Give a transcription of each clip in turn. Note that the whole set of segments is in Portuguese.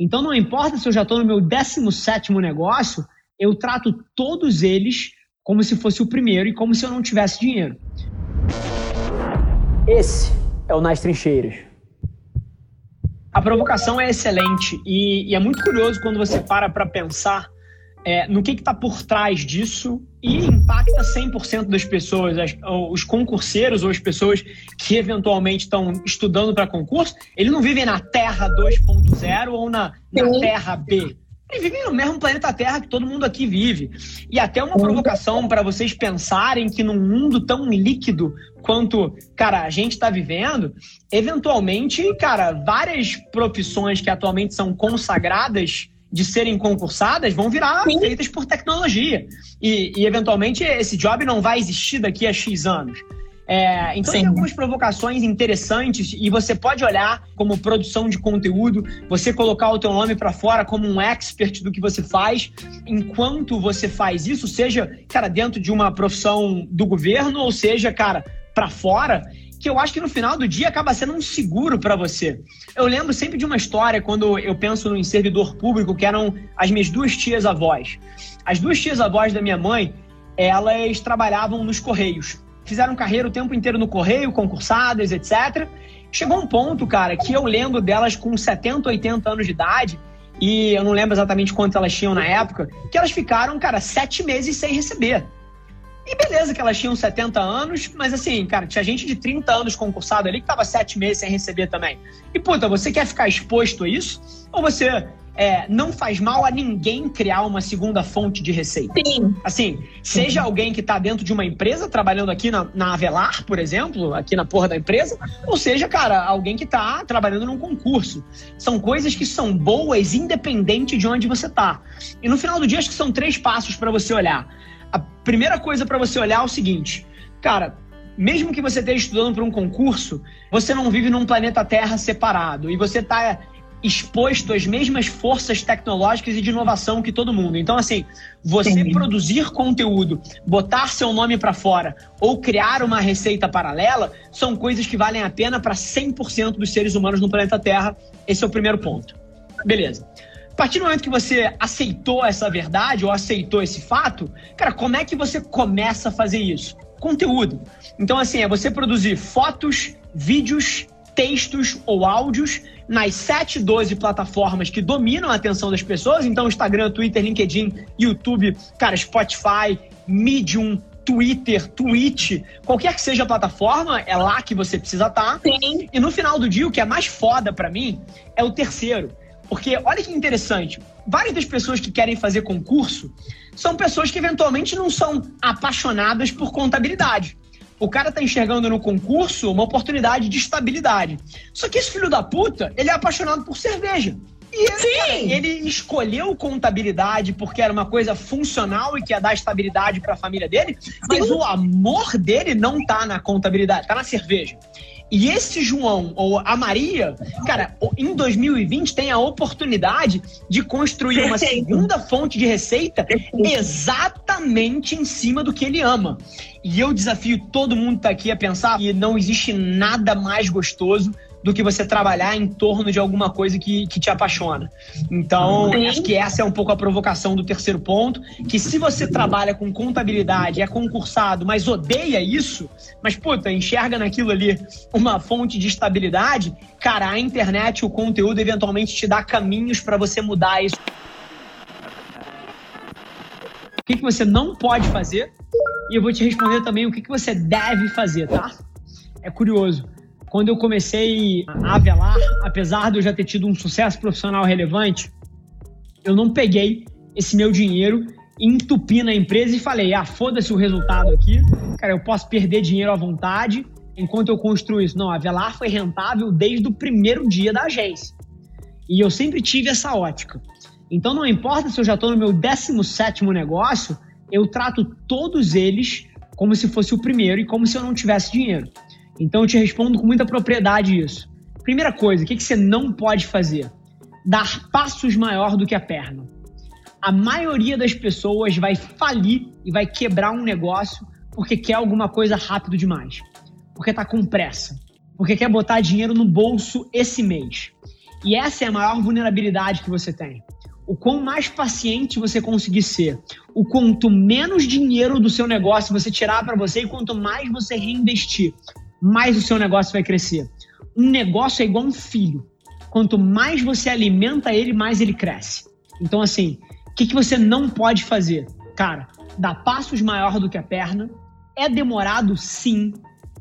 Então não importa se eu já estou no meu 17 negócio, eu trato todos eles como se fosse o primeiro e como se eu não tivesse dinheiro. Esse é o Nas Trincheiras. A provocação é excelente e, e é muito curioso quando você para para pensar é, no que está por trás disso e impacta 100% das pessoas, as, os concurseiros ou as pessoas que eventualmente estão estudando para concurso, eles não vivem na Terra 2.0 ou na, na Terra B. Eles vivem no mesmo planeta Terra que todo mundo aqui vive. E até uma provocação para vocês pensarem que num mundo tão líquido quanto, cara, a gente está vivendo, eventualmente, cara, várias profissões que atualmente são consagradas de serem concursadas vão virar Sim. feitas por tecnologia. E, e, eventualmente, esse job não vai existir daqui a X anos. É, então, Sim. tem algumas provocações interessantes e você pode olhar como produção de conteúdo, você colocar o teu nome para fora como um expert do que você faz, enquanto você faz isso, seja, cara, dentro de uma profissão do governo, ou seja, cara, para fora, que eu acho que no final do dia acaba sendo um seguro para você. Eu lembro sempre de uma história quando eu penso em servidor público, que eram as minhas duas tias avós. As duas tias avós da minha mãe, elas trabalhavam nos correios. Fizeram carreira o tempo inteiro no correio, concursadas, etc. Chegou um ponto, cara, que eu lembro delas com 70, 80 anos de idade, e eu não lembro exatamente quanto elas tinham na época, que elas ficaram, cara, sete meses sem receber. E beleza que elas tinham 70 anos, mas assim, cara, tinha gente de 30 anos concursado ali que tava sete meses sem receber também. E puta, você quer ficar exposto a isso? Ou você é, não faz mal a ninguém criar uma segunda fonte de receita. Sim. Assim, seja alguém que está dentro de uma empresa, trabalhando aqui na, na, Avelar, por exemplo, aqui na porra da empresa, ou seja, cara, alguém que está trabalhando num concurso. São coisas que são boas independente de onde você está. E no final do dia, acho que são três passos para você olhar a primeira coisa para você olhar é o seguinte, cara, mesmo que você esteja estudando para um concurso, você não vive num planeta Terra separado e você está exposto às mesmas forças tecnológicas e de inovação que todo mundo. Então, assim, você Sim. produzir conteúdo, botar seu nome para fora ou criar uma receita paralela são coisas que valem a pena para 100% dos seres humanos no planeta Terra. Esse é o primeiro ponto. Beleza partir do momento que você aceitou essa verdade ou aceitou esse fato, cara, como é que você começa a fazer isso? Conteúdo. Então, assim, é você produzir fotos, vídeos, textos ou áudios nas 7, 12 plataformas que dominam a atenção das pessoas. Então, Instagram, Twitter, LinkedIn, YouTube, cara, Spotify, Medium, Twitter, Twitch, qualquer que seja a plataforma, é lá que você precisa estar. Tá. Sim. E no final do dia, o que é mais foda para mim é o terceiro, porque olha que interessante, várias das pessoas que querem fazer concurso são pessoas que eventualmente não são apaixonadas por contabilidade. O cara tá enxergando no concurso uma oportunidade de estabilidade. Só que esse filho da puta, ele é apaixonado por cerveja. E ele, cara, ele escolheu contabilidade porque era uma coisa funcional e que ia dar estabilidade para a família dele, mas Sim. o amor dele não tá na contabilidade, tá na cerveja. E esse João, ou a Maria, cara, em 2020 tem a oportunidade de construir uma segunda fonte de receita exatamente em cima do que ele ama. E eu desafio todo mundo que tá aqui a pensar que não existe nada mais gostoso do que você trabalhar em torno de alguma coisa que, que te apaixona. Então, Sim. acho que essa é um pouco a provocação do terceiro ponto, que se você trabalha com contabilidade, é concursado, mas odeia isso, mas, puta, enxerga naquilo ali uma fonte de estabilidade, cara, a internet, o conteúdo, eventualmente te dá caminhos para você mudar isso. O que, que você não pode fazer? E eu vou te responder também o que, que você deve fazer, tá? É curioso quando eu comecei a velar, apesar de eu já ter tido um sucesso profissional relevante, eu não peguei esse meu dinheiro, entupi na empresa e falei: ah, foda-se o resultado aqui, cara, eu posso perder dinheiro à vontade enquanto eu construo isso. Não, a foi rentável desde o primeiro dia da agência. E eu sempre tive essa ótica. Então não importa se eu já estou no meu 17 negócio, eu trato todos eles como se fosse o primeiro e como se eu não tivesse dinheiro. Então eu te respondo com muita propriedade isso. Primeira coisa, o que, você não pode fazer? Dar passos maior do que a perna. A maioria das pessoas vai falir e vai quebrar um negócio porque quer alguma coisa rápido demais. Porque tá com pressa. Porque quer botar dinheiro no bolso esse mês. E essa é a maior vulnerabilidade que você tem. O quão mais paciente você conseguir ser, o quanto menos dinheiro do seu negócio você tirar para você e quanto mais você reinvestir, mais o seu negócio vai crescer. Um negócio é igual um filho. Quanto mais você alimenta ele, mais ele cresce. Então, assim, o que, que você não pode fazer? Cara, dar passos maior do que a perna. É demorado? Sim.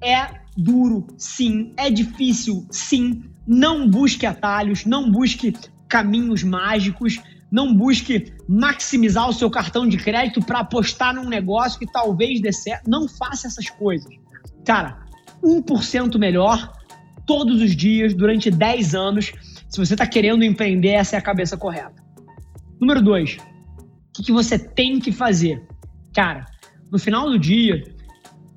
É duro? Sim. É difícil? Sim. Não busque atalhos, não busque caminhos mágicos, não busque maximizar o seu cartão de crédito para apostar num negócio que talvez dê certo. Não faça essas coisas. Cara, 1% melhor todos os dias durante 10 anos. Se você está querendo empreender, essa é a cabeça correta. Número 2. O que, que você tem que fazer? Cara, no final do dia,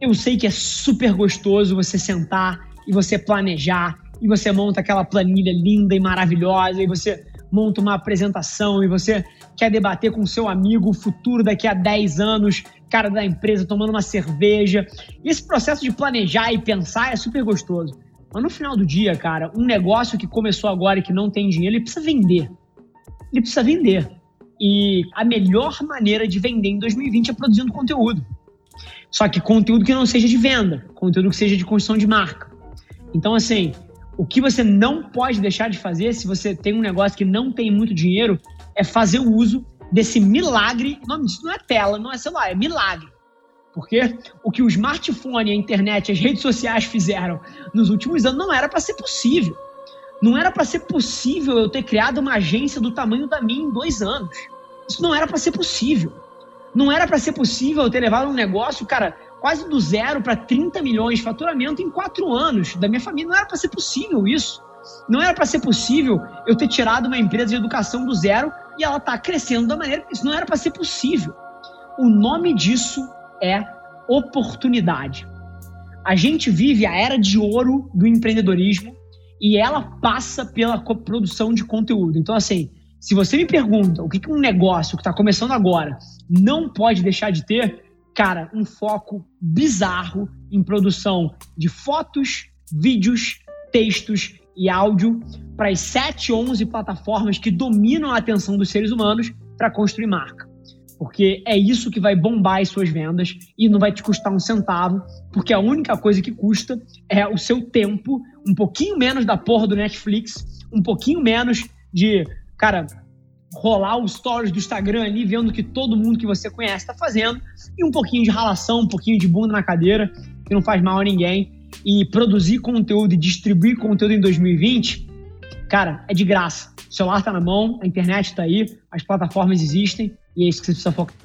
eu sei que é super gostoso você sentar e você planejar e você monta aquela planilha linda e maravilhosa e você monta uma apresentação e você quer debater com seu amigo o futuro daqui a 10 anos, cara da empresa tomando uma cerveja. E esse processo de planejar e pensar é super gostoso. Mas no final do dia, cara, um negócio que começou agora e que não tem dinheiro, ele precisa vender. Ele precisa vender. E a melhor maneira de vender em 2020 é produzindo conteúdo. Só que conteúdo que não seja de venda, conteúdo que seja de construção de marca. Então, assim, o que você não pode deixar de fazer se você tem um negócio que não tem muito dinheiro é fazer o uso desse milagre. O nome disso não é tela, não é celular, é milagre. Porque o que o smartphone, a internet, as redes sociais fizeram nos últimos anos não era para ser possível. Não era para ser possível eu ter criado uma agência do tamanho da minha em dois anos. Isso não era para ser possível. Não era para ser possível eu ter levado um negócio, cara, quase do zero para 30 milhões de faturamento em quatro anos da minha família. Não era para ser possível isso. Não era para ser possível eu ter tirado uma empresa de educação do zero e ela está crescendo da maneira isso não era para ser possível. O nome disso é oportunidade. A gente vive a era de ouro do empreendedorismo e ela passa pela produção de conteúdo. Então, assim, se você me pergunta o que um negócio que está começando agora não pode deixar de ter, cara, um foco bizarro em produção de fotos, vídeos, textos e áudio para as 7, 11 plataformas que dominam a atenção dos seres humanos para construir marca. Porque é isso que vai bombar as suas vendas e não vai te custar um centavo, porque a única coisa que custa é o seu tempo, um pouquinho menos da porra do Netflix, um pouquinho menos de, cara, rolar os stories do Instagram ali, vendo o que todo mundo que você conhece está fazendo, e um pouquinho de ralação, um pouquinho de bunda na cadeira, que não faz mal a ninguém. E produzir conteúdo e distribuir conteúdo em 2020, cara, é de graça. O celular está na mão, a internet está aí, as plataformas existem, e é isso que você precisa focar.